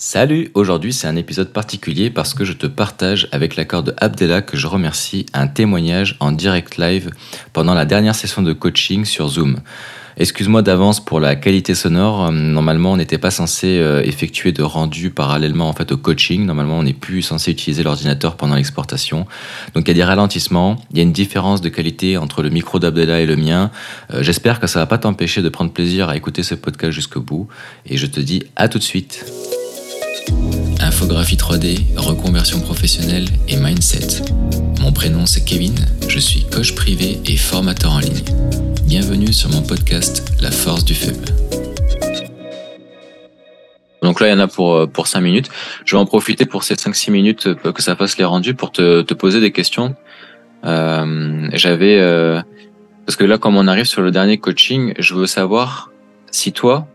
Salut, aujourd'hui c'est un épisode particulier parce que je te partage avec l'accord de Abdella que je remercie un témoignage en direct live pendant la dernière session de coaching sur Zoom. Excuse-moi d'avance pour la qualité sonore. Normalement, on n'était pas censé euh, effectuer de rendu parallèlement en fait au coaching. Normalement, on n'est plus censé utiliser l'ordinateur pendant l'exportation. Donc, il y a des ralentissements. Il y a une différence de qualité entre le micro d'Abdella et le mien. Euh, j'espère que ça va pas t'empêcher de prendre plaisir à écouter ce podcast jusqu'au bout. Et je te dis à tout de suite. Infographie 3D, reconversion professionnelle et mindset. Mon prénom c'est Kevin, je suis coach privé et formateur en ligne. Bienvenue sur mon podcast La force du faible. Donc là, il y en a pour, euh, pour 5 minutes. Je vais en profiter pour ces 5-6 minutes euh, que ça fasse les rendus pour te, te poser des questions. Euh, J'avais... Parce que là, comme on arrive sur le dernier coaching, je veux savoir si toi,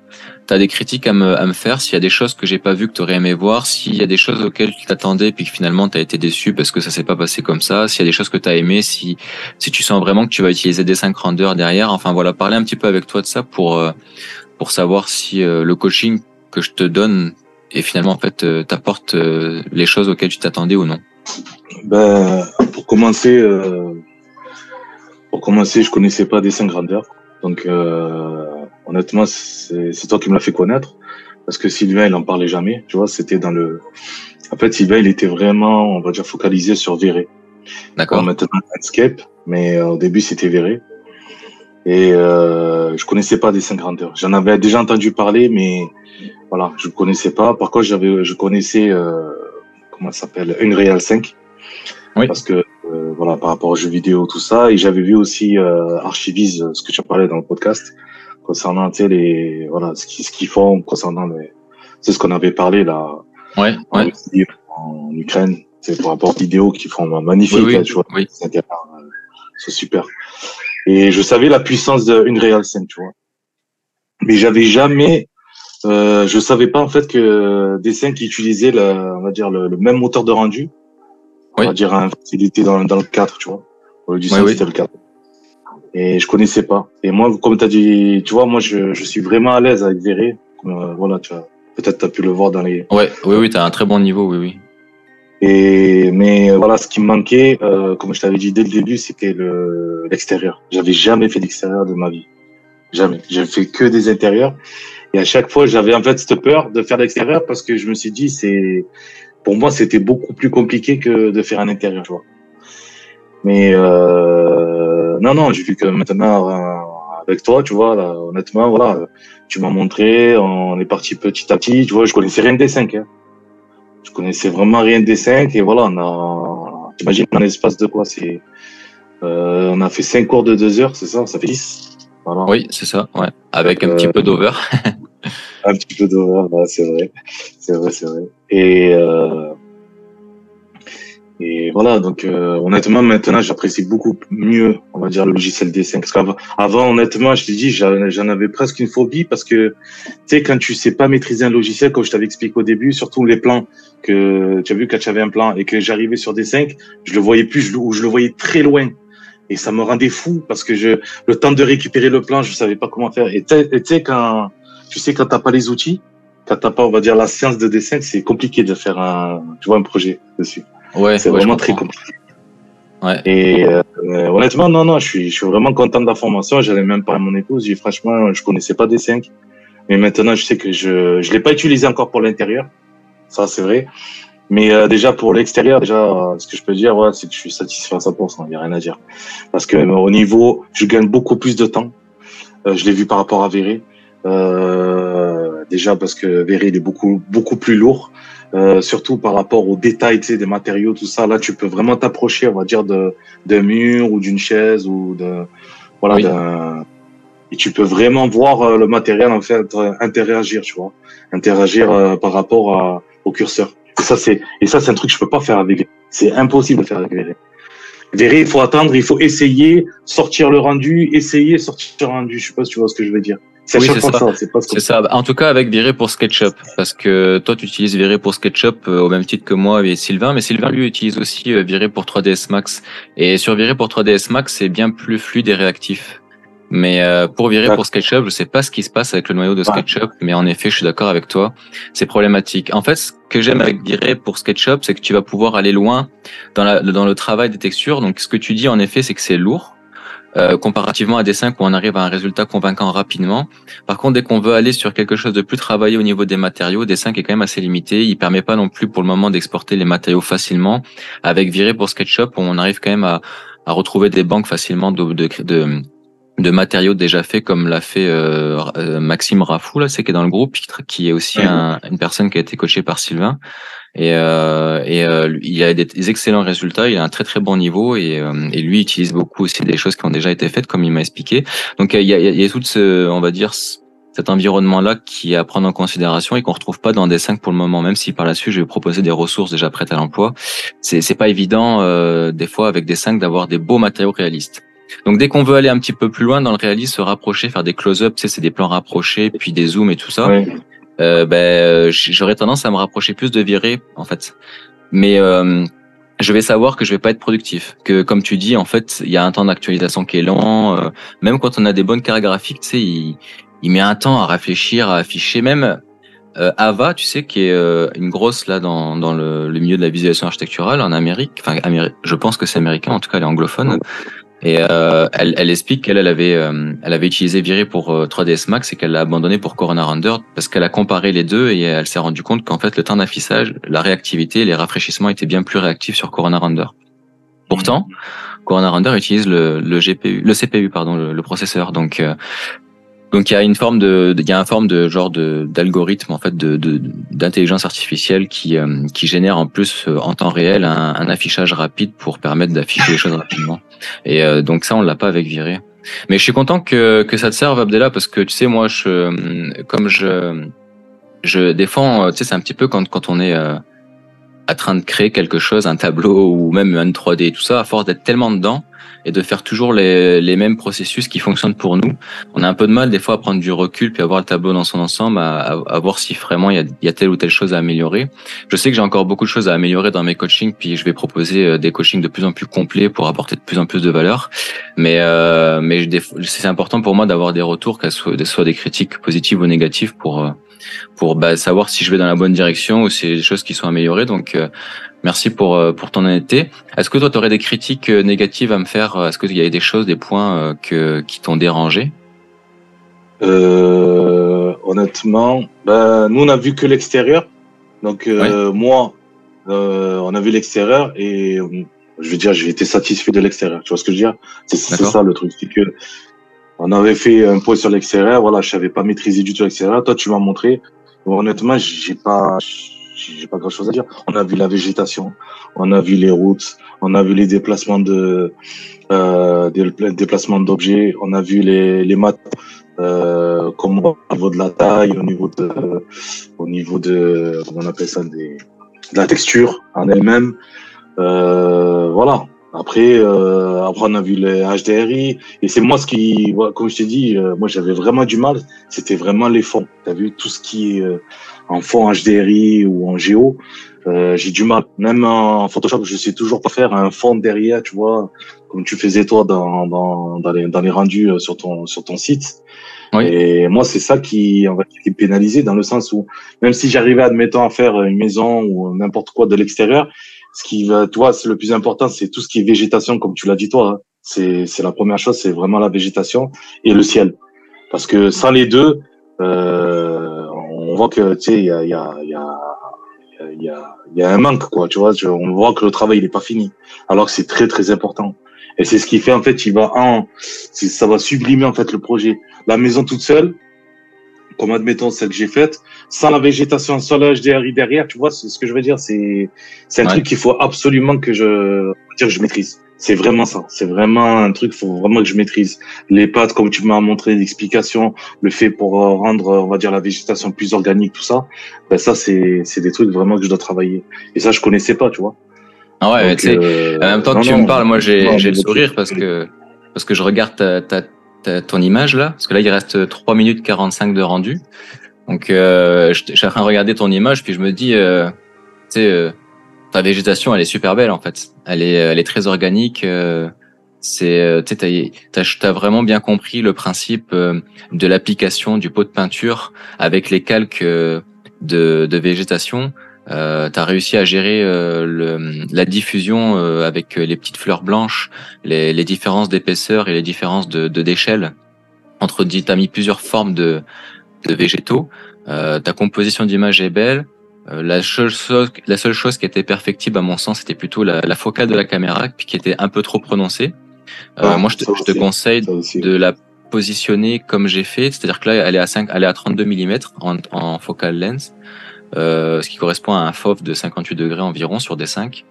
tu as des critiques à me, faire, s'il y a des choses que j'ai pas vues que tu aurais aimé voir, s'il y a des choses auxquelles tu t'attendais puis que finalement tu as été déçu parce que ça s'est pas passé comme ça, s'il y a des choses que tu as aimé, si si tu sens vraiment que tu vas utiliser des 5 rendeurs derrière, enfin voilà, parler un petit peu avec toi de ça pour euh, pour savoir si euh, le coaching que je te donne et finalement en fait euh, t'apporte les choses auxquelles tu t'attendais ou non. Ben pour commencer pour commencer, je connaissais pas des 5 grandeurs. Donc euh, honnêtement, c'est toi qui me l'as fait connaître. Parce que Sylvain, il en parlait jamais. Tu vois, c'était dans le. En fait, Sylvain, il était vraiment, on va dire, focalisé sur Véré. D'accord. Maintenant, Landscape, mais euh, au début, c'était Véré. Et euh, je connaissais pas des cinq grandeurs. J'en avais déjà entendu parler, mais voilà, je ne connaissais pas. Par contre, j'avais, je connaissais, euh, comment ça s'appelle, Unreal 5. Oui. Parce que euh, voilà, par rapport aux jeux vidéo, tout ça. Et j'avais vu aussi euh, Archivise, ce que tu as parlé dans le podcast concernant tu sais, les voilà ce qu'ils ce qu'ils font concernant les c'est ce qu'on avait parlé là. Ouais, en, ouais. en Ukraine c'est par rapport aux vidéos qui font magnifique oui, oui, là, tu vois. oui. c'est super. Et je savais la puissance d'une Real 5 tu vois. Mais j'avais jamais euh, je savais pas en fait que des 5 qui utilisaient la, on va dire le, le, même moteur de rendu on va dire un facilité dans, dans le 4 tu vois. Au lieu du 5 oui, c'était le 4 et je connaissais pas. Et moi, comme tu as dit, tu vois, moi, je, je suis vraiment à l'aise avec Verré. Euh, voilà, tu vois. Peut-être tu as pu le voir dans les. Ouais, oui, oui, tu as un très bon niveau, oui, oui. Et mais voilà, ce qui me manquait, euh, comme je t'avais dit dès le début, c'était le l'extérieur. J'avais jamais fait d'extérieur de ma vie, jamais. J'ai fait que des intérieurs. Et à chaque fois, j'avais en fait cette peur de faire l'extérieur parce que je me suis dit, c'est pour moi, c'était beaucoup plus compliqué que de faire un intérieur, tu vois. Mais euh, non, non, j'ai vu que maintenant euh, avec toi, tu vois, là, honnêtement, voilà, tu m'as montré, on est parti petit à petit, tu vois, je connaissais rien des cinq. Hein. Je connaissais vraiment rien des cinq et voilà, on a, t'imagines, en espace de quoi C'est, euh, on a fait cinq cours de deux heures, c'est ça, ça fait dix. Voilà. Oui, c'est ça, ouais, avec un petit peu d'over. un petit peu d'over, ouais, c'est vrai, c'est vrai, c'est vrai. Et euh, et voilà, donc euh, honnêtement, maintenant, j'apprécie beaucoup mieux, on va dire, le logiciel D5. Parce qu'avant, avant, honnêtement, je te dis, j'en avais presque une phobie parce que, tu sais, quand tu sais pas maîtriser un logiciel, comme je t'avais expliqué au début, surtout les plans que tu as vu quand tu avais un plan et que j'arrivais sur D5, je le voyais plus, ou je le voyais très loin. Et ça me rendait fou parce que je, le temps de récupérer le plan, je savais pas comment faire. Et tu sais, quand, tu sais, quand t'as pas les outils, quand t'as pas, on va dire, la science de D5, c'est compliqué de faire un, tu vois, un projet dessus. Ouais, c'est ouais, vraiment très compliqué. Ouais. Et euh, honnêtement, non, non, je suis, je suis vraiment content de la formation. J'allais même pas à mon épouse. J'ai franchement, je connaissais pas des 5 mais maintenant je sais que je, je l'ai pas utilisé encore pour l'intérieur. Ça, c'est vrai. Mais euh, déjà pour l'extérieur, déjà, ce que je peux dire, ouais, c'est que je suis satisfait à 100%. Il y a rien à dire. Parce que au niveau, je gagne beaucoup plus de temps. Euh, je l'ai vu par rapport à Véré. Euh, déjà parce que Véré il est beaucoup beaucoup plus lourd. Euh, surtout par rapport aux détails tu sais, des matériaux, tout ça. Là, tu peux vraiment t'approcher, on va dire, de d'un mur ou d'une chaise ou de voilà. Oui. Et tu peux vraiment voir euh, le matériel en fait interagir, tu vois, interagir euh, par rapport à, au curseur. Et ça, c'est et ça, c'est un truc que je peux pas faire avec. C'est impossible de faire avec Véré. Véré, il faut attendre, il faut essayer, sortir le rendu, essayer, sortir le rendu. Je sais pas si tu vois ce que je veux dire. C'est oui, ça. ça c'est ce ça. En tout cas, avec Viré pour SketchUp, parce que toi, tu utilises Viré pour SketchUp euh, au même titre que moi et Sylvain, mais Sylvain lui utilise aussi euh, Viré pour 3ds Max. Et sur Viré pour 3ds Max, c'est bien plus fluide et réactif. Mais euh, pour virer pour SketchUp, je sais pas ce qui se passe avec le noyau de SketchUp, mais en effet, je suis d'accord avec toi, c'est problématique. En fait, ce que j'aime avec virer pour SketchUp, c'est que tu vas pouvoir aller loin dans, la, dans le travail des textures. Donc, ce que tu dis en effet, c'est que c'est lourd. Euh, comparativement à des 5 où on arrive à un résultat convaincant rapidement. Par contre, dès qu'on veut aller sur quelque chose de plus travaillé au niveau des matériaux, des 5 est quand même assez limité. Il permet pas non plus pour le moment d'exporter les matériaux facilement. Avec Viré pour SketchUp, on arrive quand même à, à retrouver des banques facilement de, de, de de matériaux déjà faits comme l'a fait euh, euh Maxime Rafou là c'est qui est dans le groupe qui est aussi un, une personne qui a été coachée par Sylvain et, euh, et euh, il a des excellents résultats, il a un très très bon niveau et, euh, et lui utilise beaucoup aussi des choses qui ont déjà été faites comme il m'a expliqué. Donc il y a, y a tout ce, on va dire, cet environnement-là qui est à prendre en considération et qu'on retrouve pas dans des 5 pour le moment, même si par la suite je vais proposer des ressources déjà prêtes à l'emploi. C'est, c'est pas évident euh, des fois avec des 5 d'avoir des beaux matériaux réalistes. Donc dès qu'on veut aller un petit peu plus loin dans le réalisme, se rapprocher, faire des close-ups, c'est des plans rapprochés, puis des zooms et tout ça euh, ben, j'aurais tendance à me rapprocher plus de virer en fait. Mais euh, je vais savoir que je vais pas être productif. Que comme tu dis, en fait, il y a un temps d'actualisation qui est lent. Euh, même quand on a des bonnes cartes tu sais, il, il met un temps à réfléchir, à afficher. Même euh, Ava, tu sais, qui est euh, une grosse là dans, dans le, le, milieu de la visualisation architecturale en Amérique. Enfin, je pense que c'est américain, en tout cas, elle est anglophone. Et euh, elle, elle, explique qu'elle elle avait, euh, elle avait utilisé Viré pour 3ds euh, Max et qu'elle l'a abandonné pour Corona Render parce qu'elle a comparé les deux et elle s'est rendue compte qu'en fait le temps d'affichage, la réactivité, les rafraîchissements étaient bien plus réactifs sur Corona Render. Pourtant, Corona Render utilise le, le GPU, le CPU pardon, le, le processeur. Donc donc il y a une forme de, il y a une forme de genre de d'algorithme en fait de d'intelligence artificielle qui euh, qui génère en plus euh, en temps réel un, un affichage rapide pour permettre d'afficher les choses rapidement. Et euh, donc ça on l'a pas avec Viré. Mais je suis content que que ça te serve Abdella parce que tu sais moi je comme je je défends tu sais c'est un petit peu quand quand on est euh, à train de créer quelque chose, un tableau ou même un 3D, tout ça, à force d'être tellement dedans, et de faire toujours les, les, mêmes processus qui fonctionnent pour nous. On a un peu de mal des fois à prendre du recul puis à voir le tableau dans son ensemble, à, à, voir si vraiment il y, a, il y, a, telle ou telle chose à améliorer. Je sais que j'ai encore beaucoup de choses à améliorer dans mes coachings, puis je vais proposer euh, des coachings de plus en plus complets pour apporter de plus en plus de valeur. Mais euh, mais c'est important pour moi d'avoir des retours, qu'elles soient, des critiques positives ou négatives pour euh, pour bah, savoir si je vais dans la bonne direction ou si des choses qui sont améliorées. Donc euh, Merci pour, euh, pour ton honnêteté. Est-ce que toi, tu aurais des critiques euh, négatives à me faire? Est-ce qu'il y a des choses, des points que, qui t'ont dérangé? Honnêtement, ben, nous, on a vu que l'extérieur. Donc, moi, on a vu l'extérieur et je veux dire, j'ai été satisfait de l'extérieur. Tu vois ce que je veux dire? C'est ça le truc. C'est que on avait fait un point sur l'extérieur. Voilà, je savais pas maîtriser du tout l'extérieur. Toi, tu m'as montré. honnêtement, j'ai pas j'ai pas grand chose à dire. On a vu la végétation, on a vu les routes, on a vu les déplacements de euh, des déplacements d'objets, on a vu les les maths euh, comme au niveau de la taille, au niveau de au niveau de comment on appelle ça des, de la texture en elle-même. Euh, voilà. Après, euh, après on a vu les HDRI et c'est moi ce qui, comme je t'ai dit, euh, moi j'avais vraiment du mal. C'était vraiment les fonds. T'as vu tout ce qui est euh, en fond HDRI ou en géo, euh, j'ai du mal. Même en Photoshop, je sais toujours pas faire un fond derrière, tu vois, comme tu faisais toi dans, dans, dans, les, dans les rendus euh, sur ton, sur ton site. Oui. Et moi, c'est ça qui, on va qui est pénalisé dans le sens où, même si j'arrivais, admettons, à faire une maison ou n'importe quoi de l'extérieur, ce qui va, toi, c'est le plus important, c'est tout ce qui est végétation, comme tu l'as dit toi. Hein. C'est, c'est la première chose, c'est vraiment la végétation et le ciel. Parce que sans les deux, euh, on voit que tu sais il y a y a y a y a, y a un manque quoi tu vois on voit que le travail il est pas fini alors que c'est très très important et c'est ce qui fait en fait il va en ça va sublimer en fait le projet la maison toute seule comme admettons celle que j'ai faite sans la végétation HDRI derrière tu vois ce que je veux dire c'est c'est un ouais. truc qu'il faut absolument que je dire que je maîtrise c'est vraiment ça. C'est vraiment un truc, faut vraiment que je maîtrise. Les pattes, comme tu m'as montré l'explication, le fait pour euh, rendre, on va dire, la végétation plus organique, tout ça, ben ça, c'est, c'est des trucs vraiment que je dois travailler. Et ça, je connaissais pas, tu vois. Ah ouais, tu sais, euh, en même temps que tu me parles, moi, j'ai, j'ai le sourire parce que, parce que je regarde ta, ta, ton image là, parce que là, il reste 3 minutes 45 de rendu. Donc, euh, je, suis en train de regarder ton image, puis je me dis, euh, tu sais, euh, ta végétation, elle est super belle en fait. Elle est, elle est très organique. Euh, c'est, tu as, vraiment bien compris le principe de l'application du pot de peinture avec les calques de, de végétation. Euh, tu as réussi à gérer le, la diffusion avec les petites fleurs blanches, les, les différences d'épaisseur et les différences de, de d'échelle entre tu as mis plusieurs formes de, de végétaux. Euh, ta composition d'image est belle. Euh, la, seule chose, la seule chose qui était perfectible à mon sens, c'était plutôt la, la, focale de la caméra, qui était un peu trop prononcée. Euh, ah, moi, je te, je te conseille de la positionner comme j'ai fait, c'est-à-dire que là, elle est à 5, elle est à 32 mm en, en focal lens. Euh, ce qui correspond à un FOV de 58 degrés environ sur des 5.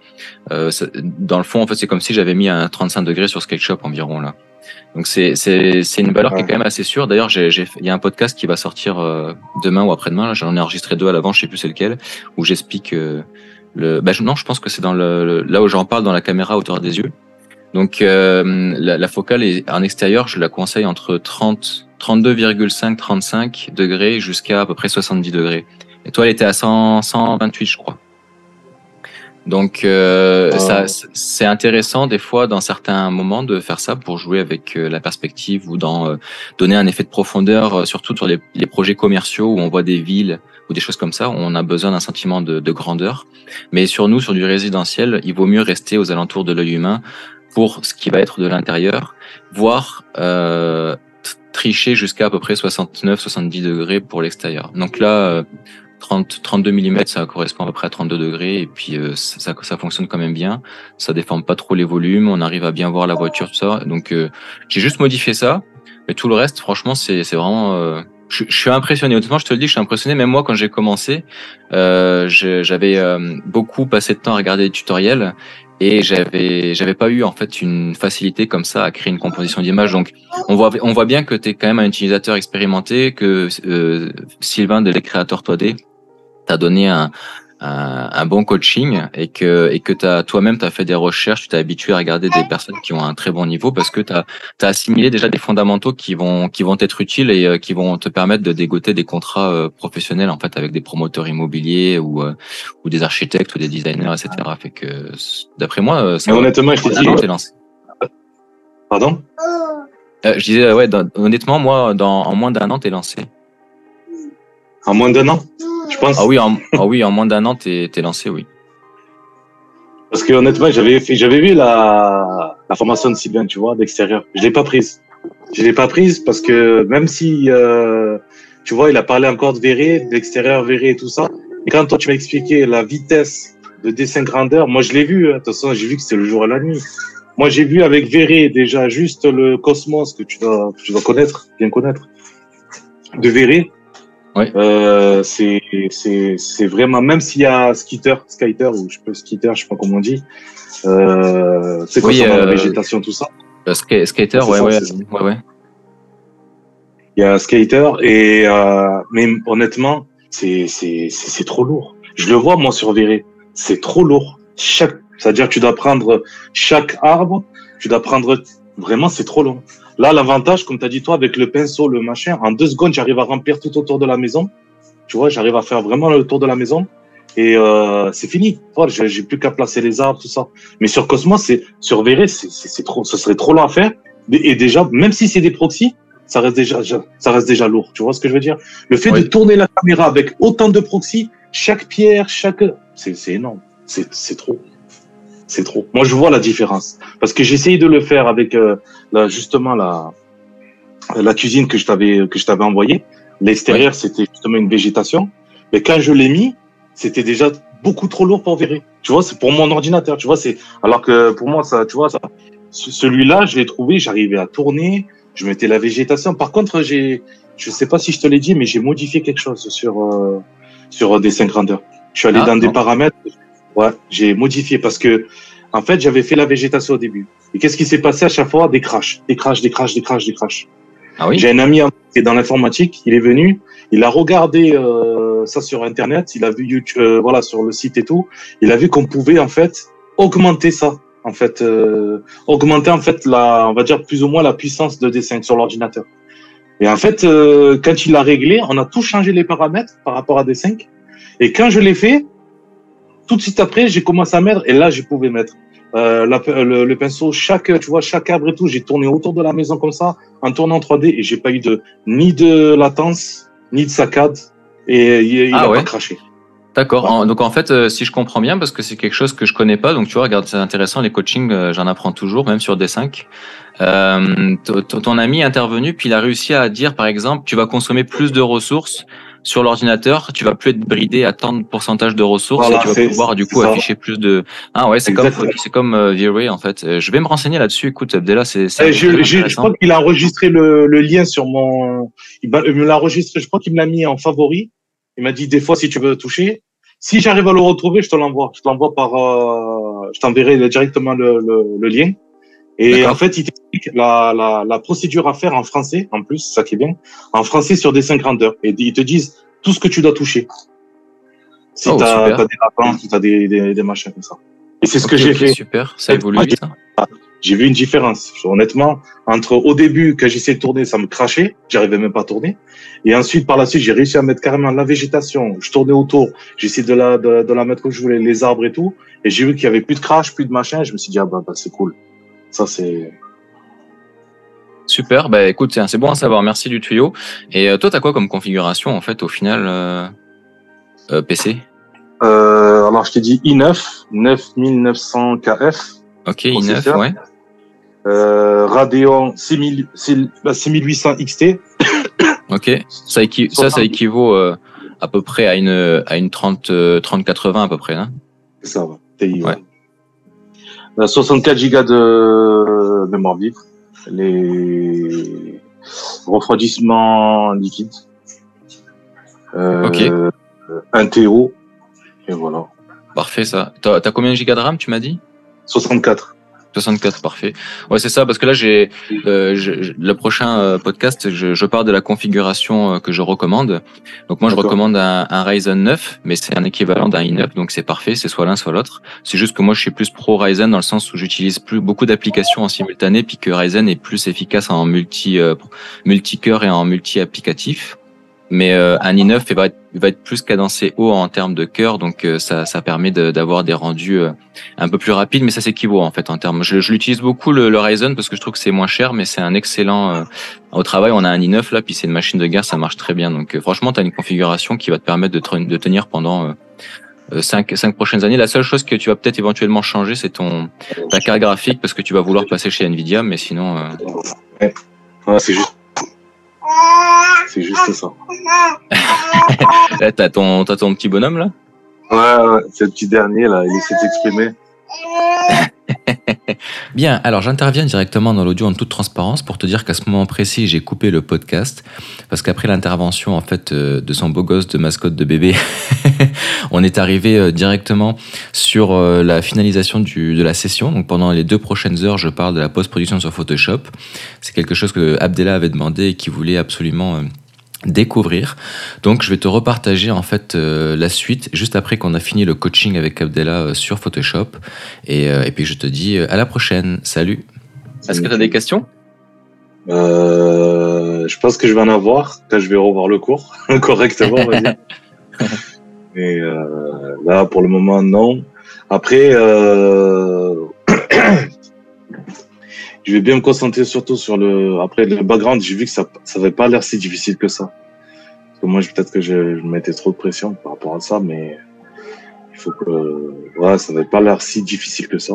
Euh, dans le fond, en fait, c'est comme si j'avais mis un 35 degrés sur SketchUp environ là. Donc c'est une valeur qui est quand même assez sûre. D'ailleurs, il y a un podcast qui va sortir euh, demain ou après-demain. J'en ai enregistré deux à l'avant, je sais plus c'est lequel, où j'explique euh, le. Bah, non, je pense que c'est dans le, là où j'en parle dans la caméra hauteur des yeux. Donc euh, la, la, focale est en extérieur, je la conseille entre 30 32,5 35 degrés jusqu'à à peu près 70 degrés. Et toi, elle était à 100, 128, je crois. Donc, euh, ça, c'est intéressant des fois dans certains moments de faire ça pour jouer avec euh, la perspective ou dans euh, donner un effet de profondeur, surtout sur les, les, projets commerciaux où on voit des villes ou des choses comme ça, où on a besoin d'un sentiment de, de, grandeur. Mais sur nous, sur du résidentiel, il vaut mieux rester aux alentours de l'œil humain pour ce qui va être de l'intérieur, voire tricher jusqu'à à peu près 69-70 degrés pour l'extérieur. Donc là, 30, 32 mm, ça correspond à peu près à 32 degrés et puis euh, ça, ça fonctionne quand même bien. Ça déforme pas trop les volumes, on arrive à bien voir la voiture, tout ça. Donc euh, j'ai juste modifié ça, mais tout le reste, franchement, c'est vraiment. Euh, je, je, suis impressionné. Honnêtement, je te le dis, je suis impressionné. Même moi, quand j'ai commencé, j'avais beaucoup passé de temps à regarder des tutoriels et j'avais j'avais pas eu en fait une facilité comme ça à créer une composition d'image donc on voit on voit bien que tu es quand même un utilisateur expérimenté que euh, Sylvain de les créateurs 3D t'as donné un, un, un, bon coaching et que et que t'as toi-même t'as fait des recherches, tu t'es habitué à regarder des personnes qui ont un très bon niveau parce que t'as as assimilé déjà des fondamentaux qui vont qui vont être utiles et euh, qui vont te permettre de dégoter des contrats euh, professionnels en fait avec des promoteurs immobiliers ou euh, ou des architectes ou des designers etc. Fait que d'après moi, ça honnêtement, je t'ai lancé. Pardon? Je disais ouais, honnêtement moi dans en moins d'un an t'es lancé. En moins d'un an? Je pense. Ah oui, en, ah oui, en moins d'un an, t'es es lancé, oui. Parce que honnêtement, j'avais vu la, la formation de Sylvain, tu vois, d'extérieur. Je l'ai pas prise. Je l'ai pas prise parce que même si, euh, tu vois, il a parlé encore de verré, d'extérieur verré et tout ça. Et quand toi tu m'as expliqué la vitesse de dessin grandeur, moi je l'ai vu. Hein. De toute façon, j'ai vu que c'était le jour et la nuit. Moi, j'ai vu avec verré déjà juste le Cosmos que tu dois, que tu dois connaître, bien connaître, de verré. Ouais. Euh, c'est c'est vraiment même s'il y a skitter skater ou je peux skitter je sais pas comment on dit euh, c'est oui, euh, la végétation tout ça? le skater ouais ouais, ouais ouais. Il y a un skater et euh, mais honnêtement c'est c'est c'est trop lourd. Je le vois moi sur Véré c'est trop lourd. Chaque c'est à dire tu dois prendre chaque arbre tu dois prendre vraiment c'est trop long Là, l'avantage, comme tu as dit toi, avec le pinceau, le machin, en deux secondes, j'arrive à remplir tout autour de la maison. Tu vois, j'arrive à faire vraiment le tour de la maison. Et euh, c'est fini. Voilà, j'ai plus qu'à placer les arbres, tout ça. Mais sur Cosmos, c'est sur Verré, c'est trop, ce serait trop long à faire. Et déjà, même si c'est des proxys, ça reste déjà, ça reste déjà lourd. Tu vois ce que je veux dire? Le fait de tourner la caméra avec autant de proxys, chaque pierre, chaque, c'est énorme. C'est trop c'est trop. Moi, je vois la différence parce que j'ai essayé de le faire avec euh, justement la la cuisine que je t'avais que je t'avais envoyé. L'extérieur, c'était justement une végétation, mais quand je l'ai mis, c'était déjà beaucoup trop lourd pour verrer. Tu vois, c'est pour mon ordinateur. Tu vois, c'est alors que pour moi, ça, tu vois, ça, celui-là, je l'ai trouvé, j'arrivais à tourner, je mettais la végétation. Par contre, j'ai, je sais pas si je te l'ai dit, mais j'ai modifié quelque chose sur euh, sur des cinq grandeurs. Je suis allé ah, dans des paramètres, Ouais, j'ai modifié parce que, en fait, j'avais fait la végétation au début. Et qu'est-ce qui s'est passé à chaque fois? Des crashs, des crashs, des crashs, des crashs, des crashs. Ah oui? J'ai un ami qui est dans l'informatique, il est venu, il a regardé euh, ça sur Internet, il a vu YouTube, euh, voilà, sur le site et tout. Il a vu qu'on pouvait, en fait, augmenter ça. En fait, euh, augmenter, en fait, la, on va dire plus ou moins la puissance de dessin sur l'ordinateur. Et en fait, euh, quand il a réglé, on a tout changé les paramètres par rapport à D5. Et quand je l'ai fait, tout de suite après, j'ai commencé à mettre et là, je pouvais mettre. euh, la- le, le pinceau, chaque, tu vois, chaque arbre et tout, j'ai tourné autour de la maison comme ça, en tournant en 3D, et j'ai pas eu de ni de latence, ni de saccade, et il, il Ah a ouais. pas craché. D'accord. Ouais. Donc en fait, euh, si je comprends bien, parce que c'est quelque chose que je connais pas, donc tu vois, regarde, c'est intéressant, les coachings, euh, j'en apprends toujours, même sur D5. Euh, t- t- ton ami est intervenu, puis il a réussi à dire, par exemple, tu vas consommer plus de ressources sur l'ordinateur, tu vas plus être bridé à tant de pourcentage de ressources Voilà, et tu vas pouvoir du coup ça. afficher plus de. Ah ouais, c'est comme c'est comme euh, V-Ray en fait. Euh, Je vais me renseigner là-dessus. Écoute, Abdella, c'est Eh, je, je intéressant. crois qu'il a enregistré le, le lien sur mon. Il me l'a enregistré. Je crois qu'il me l'a mis en favori. Il m'a dit des fois si tu veux toucher. Si j'arrive à le retrouver, je te l'envoie. Je te l'envoie par. euh, je t'enverrai directement le, le, le lien. Et en fait, il t'explique la, la, la procédure à faire en français, en plus, ça qui est bien. En français sur des 5 grandeurs. Et ils te disent tout ce que tu dois toucher. Si Oh, t'as des lapins, si t'as des, des, des machins comme ça. Et c'est ce que j'ai ok, fait. Super, ça évolue vite. hein. J'ai vu une différence. Honnêtement, entre au début, quand j'essayais de tourner, ça me crachait. J'arrivais même pas à tourner. Et ensuite, par la suite, j'ai réussi à mettre carrément la végétation. Je tournais autour. J'essayais de la, de, de la mettre comme je voulais, les arbres et tout. Et j'ai vu qu'il y avait plus de crash, plus de machin. Je me suis dit, ah bah, bah, c'est cool. Ça, c'est, Super, bah écoute, c'est bon à savoir, merci du tuyau. Et euh, toi, t'as quoi comme configuration en fait au final euh, euh, PC euh, alors je t'ai dit i9, 9900 KF, Ok, i9, Processeur. ouais. Radeon 6000, 6800 XT. Ok, ça, ça, ça équivaut à peu près à une à une 30 euh, 3080 à peu près, hein? Ça. TI, Ouais. Ouais. Euh, 64 gigas de mémoire vive. Les refroidissements liquides. Euh, Ok. Un TO. Et voilà. Parfait, ça. T'as t'as combien de gigas de RAM, tu m'as dit? 64. 64, parfait. Ouais, c'est ça, parce que là, j'ai euh, le prochain euh, podcast, je, je parle de la configuration euh, que je recommande. Donc moi, je recommande un, un Ryzen 9, mais c'est un équivalent d'un i9, donc c'est parfait, c'est soit l'un, soit l'autre. C'est juste que moi, je suis plus pro Ryzen dans le sens où j'utilise plus beaucoup d'applications en simultané, puis que Ryzen est plus efficace en multi euh, multi-cœur et en multi-applicatif. Mais euh, un i9 il va être, il va être plus cadencé haut en termes de cœur, donc euh, ça, ça permet d'avoir des rendus euh, un peu plus rapides, mais ça s'équivaut en fait en termes. Je, je l'utilise beaucoup le, le Ryzen parce que je trouve que c'est moins cher, mais c'est un excellent. euh, au travail, on a un i9 là, puis c'est une machine de guerre, ça marche très bien. Donc euh, franchement, tu as une configuration qui va te permettre de, de tenir pendant euh, euh, cinq, cinq prochaines années. La seule chose que tu vas peut-être éventuellement changer, c'est ton ta carte graphique parce que tu vas vouloir passer chez Nvidia, mais sinon. euh, Ouais, c'est juste. C'est juste ça. Là, t'as ton, t'as ton petit bonhomme là? Ouais, ouais, c'est le petit dernier, là. Il essaie de s'exprimer. Bien, alors j'interviens directement dans l'audio en toute transparence pour te dire qu'à ce moment précis, j'ai coupé le podcast parce qu'après l'intervention en fait euh, de son beau gosse de mascotte de bébé, on est arrivé euh, directement sur euh, la finalisation de la session. Donc pendant les deux prochaines heures, je parle de la post-production sur Photoshop. C'est quelque chose que Abdella avait demandé et qu'il voulait absolument découvrir. Donc je vais te repartager en fait euh, la suite juste après qu'on a fini le coaching avec Abdella euh, sur Photoshop et, euh, et puis je te dis à la prochaine. Salut. Est-ce que tu as des questions? Euh, je pense que je vais en avoir quand je vais revoir le cours correctement, on va dire. Et euh, là, pour le moment, non. Après, euh, je vais bien me concentrer surtout sur le. Après le background, j'ai vu que ça, ça avait pas l'air si difficile que ça. Parce que moi, peut-être que je, je mettais trop de pression par rapport à ça, mais il faut que. Voilà, ça n'avait pas l'air si difficile que ça.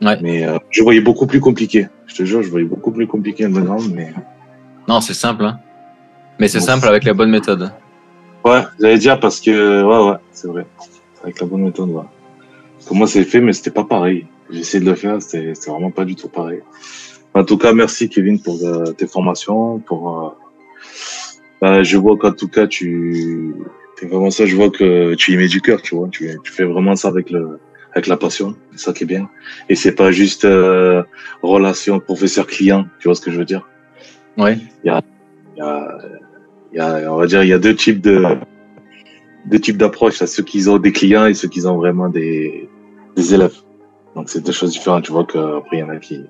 Ouais. Mais euh, je voyais beaucoup plus compliqué. Je te jure, je voyais beaucoup plus compliqué le background, mais. Non, c'est simple. Hein. Mais c'est Bon, simple avec la bonne méthode. Ouais, j'allais dire parce que ouais ouais, c'est vrai. Avec la bonne méthode, ouais. Parce que moi c'est fait, mais c'était pas pareil. J'ai essayé de le faire, c'était vraiment pas du tout pareil. En tout cas, merci Kevin pour euh, tes formations, pour. euh, bah, je vois qu'en tout cas tu, t'es vraiment ça. Je vois que tu y mets du cœur, tu vois. Tu, tu fais vraiment ça avec le, avec la passion. C'est ça qui est bien. Et c'est pas juste euh, relation professeur-client. Tu vois ce que je veux dire? Ouais. il y a, il y a, on va dire, il y a deux types de, deux types d'approches. Y a ceux qui ont des clients et ceux qui ont vraiment des, des élèves. Donc c'est deux choses différentes. Tu vois qu'après il y en a qui,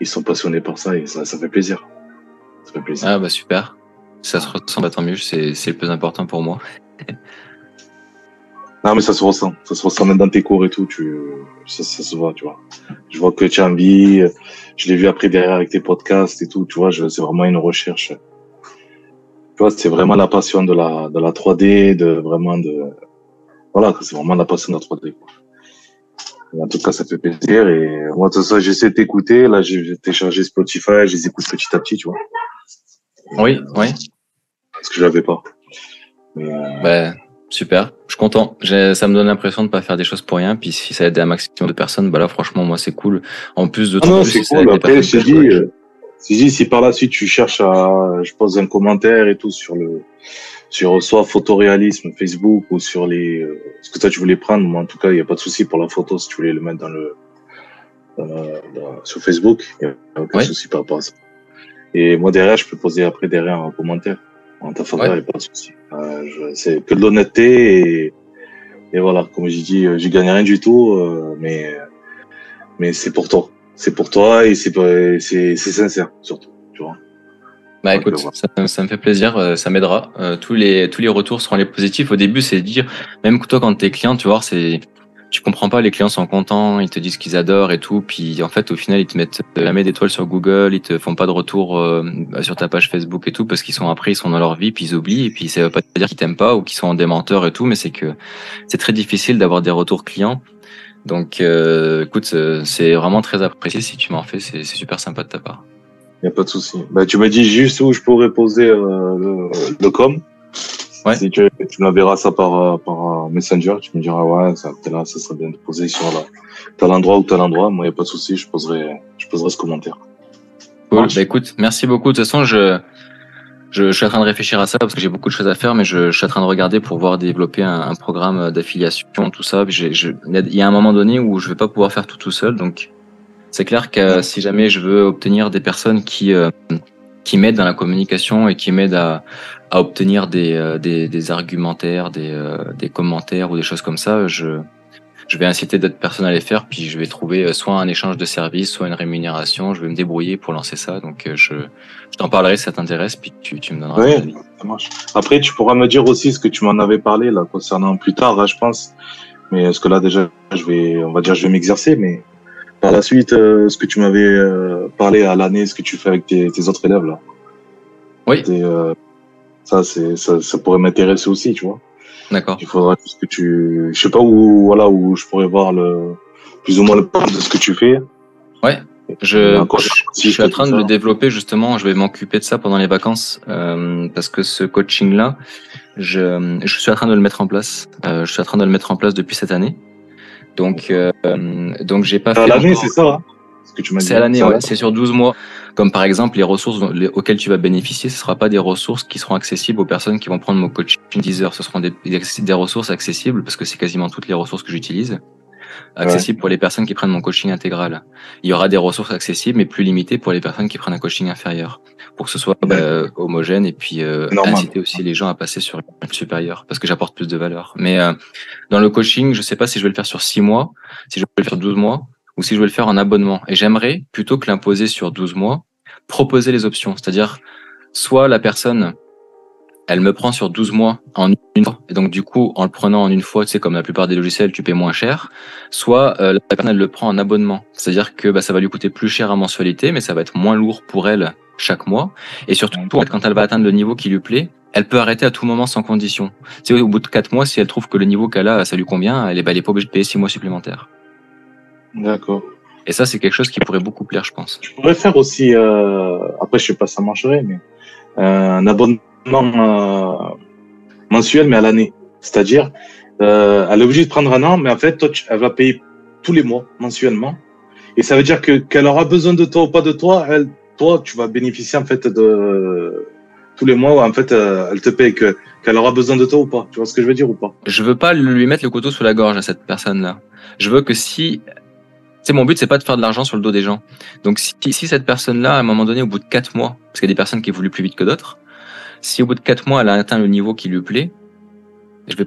ils sont passionnés par ça et ça, ça fait plaisir. Ça fait plaisir. Ah bah super. Ça se ressemble, bah, tant mieux. C'est c'est le plus important pour moi. Non, mais ça se ressent. Ça se ressent même dans tes cours et tout. Tu, ça, ça se voit, tu vois. Je vois que tu as envie. Je l'ai vu après derrière avec tes podcasts et tout. Tu vois, c'est vraiment une recherche. Tu vois, c'est vraiment la passion de la, de la 3D, de vraiment de, voilà, c'est vraiment la passion de la 3D. Quoi. En tout cas, ça fait plaisir. Et moi, de toute façon, j'essaie de t'écouter. Là, j'ai téléchargé Spotify, je les écoute petit à petit, tu vois. Oui, oui. Parce que je l'avais pas. Mais, euh... bah, super. Je suis content. Ça me donne l'impression de pas faire des choses pour rien. Puis si ça aide un maximum de personnes, bah là, franchement, moi, c'est cool. En plus de ah non, c'est cool. Après, je dit, euh, si par la suite tu cherches à, je pose un commentaire et tout sur le, sur soit photoréalisme Facebook ou sur les, euh, ce que toi tu voulais prendre, moi en tout cas, il n'y a pas de souci pour la photo si tu voulais le mettre dans le, dans, sur Facebook, il n'y a aucun souci par rapport à ça. Et moi derrière, je peux poser après derrière un commentaire. En ta faveur, il n'y a pas de souci. Euh, c'est que de l'honnêteté et, et voilà, comme j'ai dit, euh, je gagne rien du tout, euh, mais, mais c'est pour toi. C'est pour toi et c'est, c'est, sincère, surtout. Bah écoute, ça, ça, me fait plaisir, euh, ça m'aidera. Euh, tous les tous les retours seront les positifs. Au début, c'est dire, même toi quand t'es client, tu vois, c'est tu comprends pas, les clients sont contents, ils te disent qu'ils adorent et tout, puis en fait au final ils te mettent jamais d'étoiles sur Google, ils te font pas de retour euh, sur ta page Facebook et tout parce qu'ils sont après ils sont dans leur vie puis ils oublient et puis ça veut pas dire qu'ils t'aiment pas ou qu'ils sont des menteurs et tout, mais c'est que c'est très difficile d'avoir des retours clients. Donc euh, écoute, c'est vraiment très apprécié si tu m'en fais, c'est super sympa de ta part. Il n'y a pas de souci. Bah, tu me dis juste où je pourrais poser euh, le, le, com. Ouais. Si tu, tu m'enverras ça par, euh, par euh, Messenger, tu me diras, ouais, ça, là, ça serait bien de poser sur là, tel endroit ou tel endroit. Moi, il n'y a pas de souci, je poserai, je poserai ce commentaire. Cool. Bah, écoute, merci beaucoup. De toute façon, je, je, je, suis en train de réfléchir à ça parce que j'ai beaucoup de choses à faire, mais je, je, suis en train de regarder pour voir développer un, un programme d'affiliation, tout ça. Il y a un moment donné où je vais pas pouvoir faire tout tout seul, donc c'est clair que si jamais je veux obtenir des personnes qui euh, qui m'aident dans la communication et qui m'aident à, à obtenir des, euh, des, des argumentaires, des, euh, des commentaires ou des choses comme ça, je, je vais inciter d'autres personnes à les faire, puis je vais trouver soit un échange de services, soit une rémunération. Je vais me débrouiller pour lancer ça. Donc, je, je t'en parlerai si ça t'intéresse, puis tu, tu me donneras. Oui, ça marche. Après, tu pourras me dire aussi ce que tu m'en avais parlé là concernant plus tard, là, je pense. Mais ce que là déjà, je vais, on va dire, je vais m'exercer, mais par la suite, euh, ce que tu m'avais euh, parlé à l'année, ce que tu fais avec tes, tes autres élèves là. Oui. Euh, ça, c'est, ça, ça pourrait m'intéresser aussi, tu vois. D'accord. Il faudra que tu, je sais pas où, voilà, où je pourrais voir le, plus ou moins le plan de ce que tu fais. Ouais. Je, je, suis en train de le développer justement. Je vais m'occuper de ça pendant les vacances euh, parce que ce coaching-là, je, je suis en train de le mettre en place. Euh, je suis en train de le mettre en place depuis cette année. Donc, euh, donc j'ai pas fait. À l'année, c'est ça hein C'est à l'année, ouais. C'est sur 12 mois. Comme par exemple, les ressources auxquelles tu vas bénéficier, ce sera pas des ressources qui seront accessibles aux personnes qui vont prendre mon coaching 10 heures. Ce seront des, des ressources accessibles parce que c'est quasiment toutes les ressources que j'utilise accessible pour les personnes qui prennent mon coaching intégral. Il y aura des ressources accessibles, mais plus limitées pour les personnes qui prennent un coaching inférieur, pour que ce soit bah, homogène et puis euh, inciter aussi les gens à passer sur le supérieur, parce que j'apporte plus de valeur. Mais euh, dans le coaching, je sais pas si je vais le faire sur 6 mois, si je vais le faire 12 mois, ou si je vais le faire en abonnement. Et j'aimerais, plutôt que l'imposer sur 12 mois, proposer les options. C'est-à-dire, soit la personne elle me prend sur 12 mois en une fois. Et donc, du coup, en le prenant en une fois, tu sais, comme la plupart des logiciels, tu paies moins cher. Soit euh, la personne, elle le prend en abonnement. C'est-à-dire que bah, ça va lui coûter plus cher à mensualité, mais ça va être moins lourd pour elle chaque mois. Et surtout, quand elle va atteindre le niveau qui lui plaît, elle peut arrêter à tout moment sans condition. Tu sais, au bout de 4 mois, si elle trouve que le niveau qu'elle a, ça lui convient, elle est, bah, pas obligée de payer 6 mois supplémentaires. D'accord. Et ça, c'est quelque chose qui pourrait beaucoup plaire, je pense. Je pourrais faire aussi, euh... après, je sais pas, ça marcherait, mais euh, un abonnement euh, mensuel, mais à l'année. C'est-à-dire, euh, elle est obligée de prendre un an, mais en fait, toi, elle va payer tous les mois, mensuellement. Et ça veut dire que qu'elle aura besoin de toi ou pas de toi, elle, toi, tu vas bénéficier en fait de tous les mois. En fait, euh, elle te paye que qu'elle aura besoin de toi ou pas. Tu vois ce que je veux dire ou pas? Je veux pas lui mettre le couteau sous la gorge à cette personne-là. Je veux que si c'est mon but, c'est pas de faire de l'argent sur le dos des gens. Donc si, si cette personne-là, à un moment donné, au bout de quatre mois, parce qu'il y a des personnes qui évoluent plus vite que d'autres, si au bout de quatre mois, elle a atteint le niveau qui lui plaît, je vais,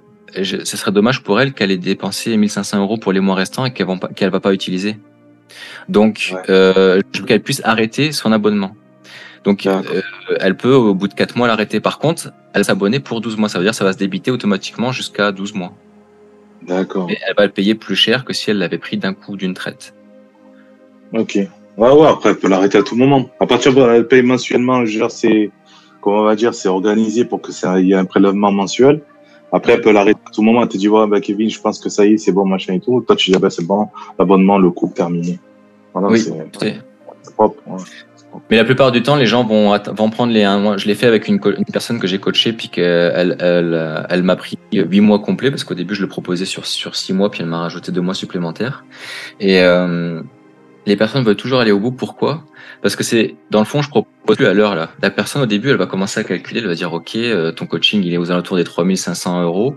ce serait dommage pour elle qu'elle ait dépensé 1500 euros pour les mois restants et qu'elle ne va pas utiliser. Donc, euh, je veux qu'elle puisse arrêter son abonnement. Donc, euh, elle peut, au bout de quatre mois, l'arrêter. Par contre, elle s'abonner pour 12 mois. Ça veut dire que ça va se débiter automatiquement jusqu'à 12 mois. D'accord. Et elle va le payer plus cher que si elle l'avait pris d'un coup d'une traite. Ok. Ouais, ouais, après, elle peut l'arrêter à tout moment. À partir de elle paye mensuellement, genre, c'est, comment on va dire, c'est organisé pour que ça, il y ait un prélèvement mensuel. Après, elle peut l'arrêter à tout moment. Elle te dit, ouais, bah, Kevin, je pense que ça y est, c'est bon, machin et tout. Toi, tu dis, ah, bah, c'est bon, l'abonnement, le coup terminé. Voilà, Oui, c'est propre. ouais. Mais la plupart du temps, les gens vont, prendre les un mois. Je l'ai fait avec une, personne que j'ai coachée, puis qu'elle elle, elle m'a pris huit mois complets, parce qu'au début, je le proposais sur, sur six mois, puis elle m'a rajouté deux mois supplémentaires. Et euh, les personnes veulent toujours aller au bout. Pourquoi? Parce que c'est, dans le fond, je propose plus à l'heure, là. La personne, au début, elle va commencer à calculer, elle va dire, OK, euh, ton coaching, il est aux alentours des 3500 euros,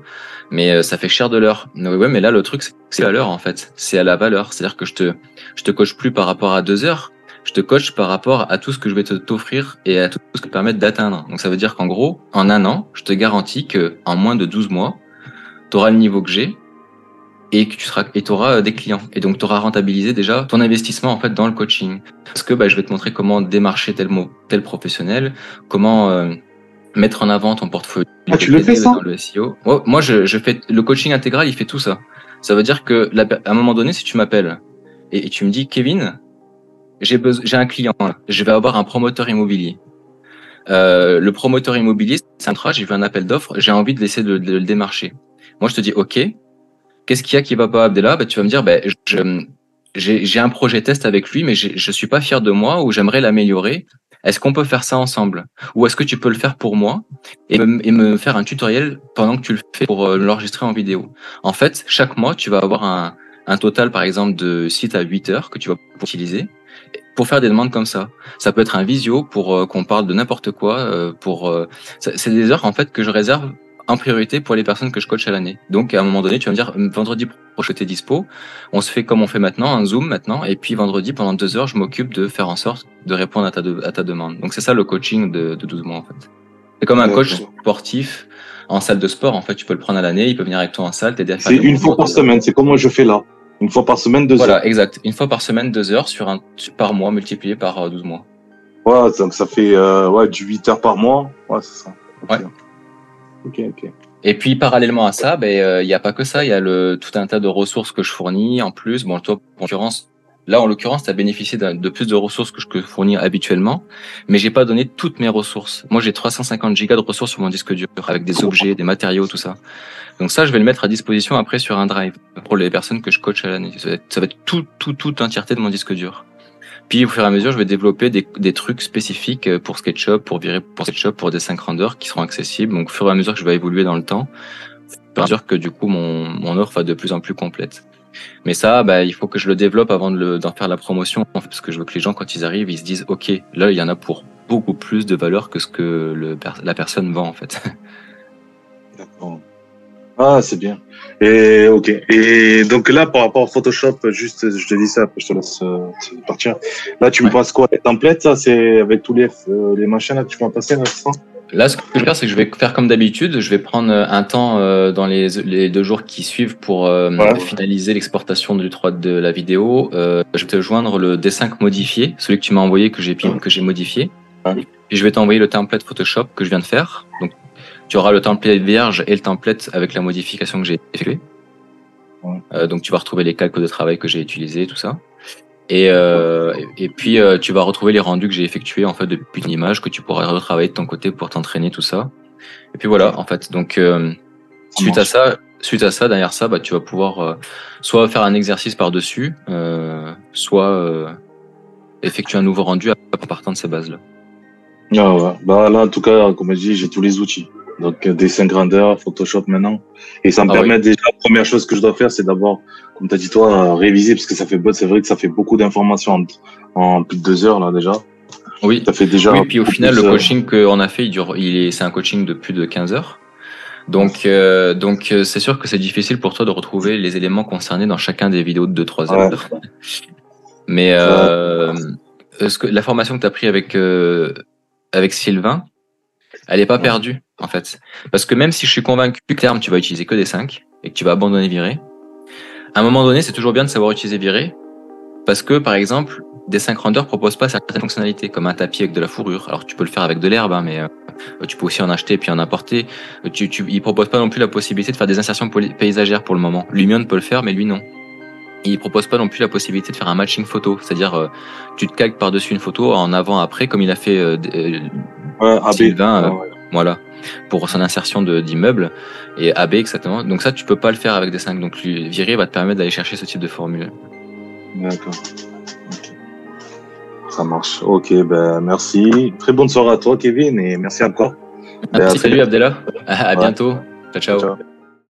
mais euh, ça fait cher de l'heure. Mais là, le truc, c'est à l'heure, en fait. C'est à la valeur. C'est-à-dire que je te, je te coach plus par rapport à deux heures, je te coach par rapport à tout ce que je vais te t'offrir et à tout ce que te permettre d'atteindre. Donc ça veut dire qu'en gros, en un an, je te garantis que en moins de 12 mois, tu auras le niveau que j'ai et que tu seras et auras des clients. Et donc tu auras rentabilisé déjà ton investissement en fait dans le coaching. Parce que bah, je vais te montrer comment démarcher tel mot, tel professionnel, comment euh, mettre en avant ton portfolio Ah, tu le fais, ça? Dans le SEO. Moi je, je fais le coaching intégral, il fait tout ça. Ça veut dire que la- à un moment donné, si tu m'appelles et, et tu me dis Kevin, j'ai besoin, j'ai un client, je vais avoir un promoteur immobilier. Euh, le promoteur immobilier, c'est un j'ai vu un appel d'offres, j'ai envie de laisser de, de le démarcher. Moi, je te dis, OK, qu'est-ce qu'il y a qui va pas, Abdella? Bah, Tu vas me dire, bah, j'ai un projet test avec lui, mais je suis pas fier de moi ou j'aimerais l'améliorer. Est-ce qu'on peut faire ça ensemble? Ou est-ce que tu peux le faire pour moi et me, et me faire un tutoriel pendant que tu le fais pour euh, l'enregistrer en vidéo? En fait, chaque mois, tu vas avoir un, un total, par exemple, de 6 à 8 heures que tu vas utiliser pour faire des demandes comme ça. Ça peut être un visio pour euh, qu'on parle de n'importe quoi. euh, pour euh, C'est des heures en fait que je réserve en priorité pour les personnes que je coach à l'année. Donc à un moment donné, tu vas me dire vendredi prochain t'es dispo. On se fait comme on fait maintenant, un zoom maintenant, et puis vendredi pendant deux heures, je m'occupe de faire en sorte de répondre à ta, de- à ta demande. Donc c'est ça le coaching de, de 12 mois en fait. C'est comme un coach sportif en salle de sport. En fait, tu peux le prendre à l'année, il peut venir avec toi en salle, t'aider à faire C'est une fois par semaine. C'est comme moi je fais là. Une fois par semaine, deux Voilà, exact. Une fois par semaine, deux heures sur un par mois multiplié par euh, 12 mois. heures. Ouais, donc ça fait euh, ouais, du 8 heures par mois. Ouais, c'est ça. Ouais. Ok, ok. Et puis parallèlement à ça, ben euh, il y a pas que ça, il y a le tout un tas de ressources que je fournis en plus. Bon, toi, en l'occurrence, là en l'occurrence, tu as bénéficié de plus de ressources que je peux fournir habituellement, mais j'ai pas donné toutes mes ressources. Moi, j'ai 350 gigas de ressources sur mon disque dur avec des objets, des matériaux, tout ça. Donc ça, je vais le mettre à disposition après sur un drive pour les personnes que je coach à l'année. Ça va être, ça va être tout, tout, toute l'entièreté de mon disque dur. Puis au fur et à mesure, je vais développer des, des trucs spécifiques euh, pour SketchUp, pour virer pour SketchUp, pour des 5 renders qui seront accessibles. Donc au fur et à mesure que je vais évoluer dans le temps, au fur et à mesure que du coup mon, mon offre va de plus en plus complète. Mais ça, bah, il faut que je le développe avant d'en faire la promotion, en fait, parce que je veux que les gens, quand ils arrivent, ils se disent, ok, là, il y en a pour beaucoup plus de valeur que ce que le, la personne vend, en fait. Ah, c'est bien. Et ok. Et donc là, par rapport à Photoshop, juste, je te dis ça, après je te laisse euh, partir. Là, tu me passes quoi? Les templates, ça, c'est avec tous les, euh, les machins là que tu m'as passé là, ça? Là, ce que je vais faire, c'est que je vais faire comme d'habitude. Je vais prendre euh, un temps euh, dans les, les deux jours qui suivent pour euh, finaliser l'exportation du 3 de la vidéo. Euh, je vais te joindre le D5 modifié, celui que tu m'as envoyé, que j'ai que j'ai modifié. Et je vais t'envoyer le template Photoshop que je viens de faire. Donc, tu auras le template vierge et le template avec la modification que j'ai effectuée. Ouais. Euh, donc, tu vas retrouver les calques de travail que j'ai utilisés, tout ça. Et, euh, et et puis euh, tu vas retrouver les rendus que j'ai effectués en fait depuis une image que tu pourras retravailler de ton côté pour t'entraîner tout ça. Et puis voilà en fait. Donc suite à ça, suite à ça derrière ça, bah tu vas pouvoir soit faire un exercice par dessus, soit effectuer un nouveau rendu en partant de ces bases là. Ah ouais. Bah là, en tout cas, comme je dis, j'ai tous les outils. Donc, euh, dessin grandeur, Photoshop maintenant. Et ça me Ah permet déjà, la première chose que je dois faire, c'est d'abord, comme tu as dit toi, réviser, parce que ça fait, c'est vrai que ça fait beaucoup d'informations en, en plus de deux heures, là, déjà. Oui. Ça fait déjà. Oui, puis au final, le coaching qu'on a fait, il dure, il est, c'est un coaching de plus de 15 heures. Donc, euh, donc euh, c'est sûr que c'est difficile pour toi de retrouver les éléments concernés dans chacun des vidéos de 2-3 Ouais. heures. Mais euh, ce que, la formation que tu as pris avec, euh, avec Sylvain, elle n'est pas perdue, en fait. Parce que même si je suis convaincu que terme, tu vas utiliser que des 5 et que tu vas abandonner virer, à un moment donné, c'est toujours bien de savoir utiliser virer. Parce que, par exemple, D5 Render propose pas certaines fonctionnalités, comme un tapis avec de la fourrure. Alors tu peux le faire avec de l'herbe, hein, mais euh, tu peux aussi en acheter puis en importer. Tu, tu, il propose pas non plus la possibilité de faire des insertions paysagères pour le moment. Lumion peut le faire, mais lui non. Il propose pas non plus la possibilité de faire un matching photo, c'est-à-dire euh, tu te calques par-dessus une photo en avant après, comme il a fait euh, Ouais, AB. Sylvain, euh, Ah ouais. voilà, pour son insertion d'immeuble et AB exactement. Donc ça, tu peux pas le faire avec des 5. Donc lui, Viré va te permettre d'aller chercher ce type de formule. D'accord. Ça marche. Ok, ben merci. Très bonne soirée à toi, Kevin, et merci encore. Ben, à Merci, très salut Abdella. À, à Ouais. bientôt. ciao. ciao. Ciao.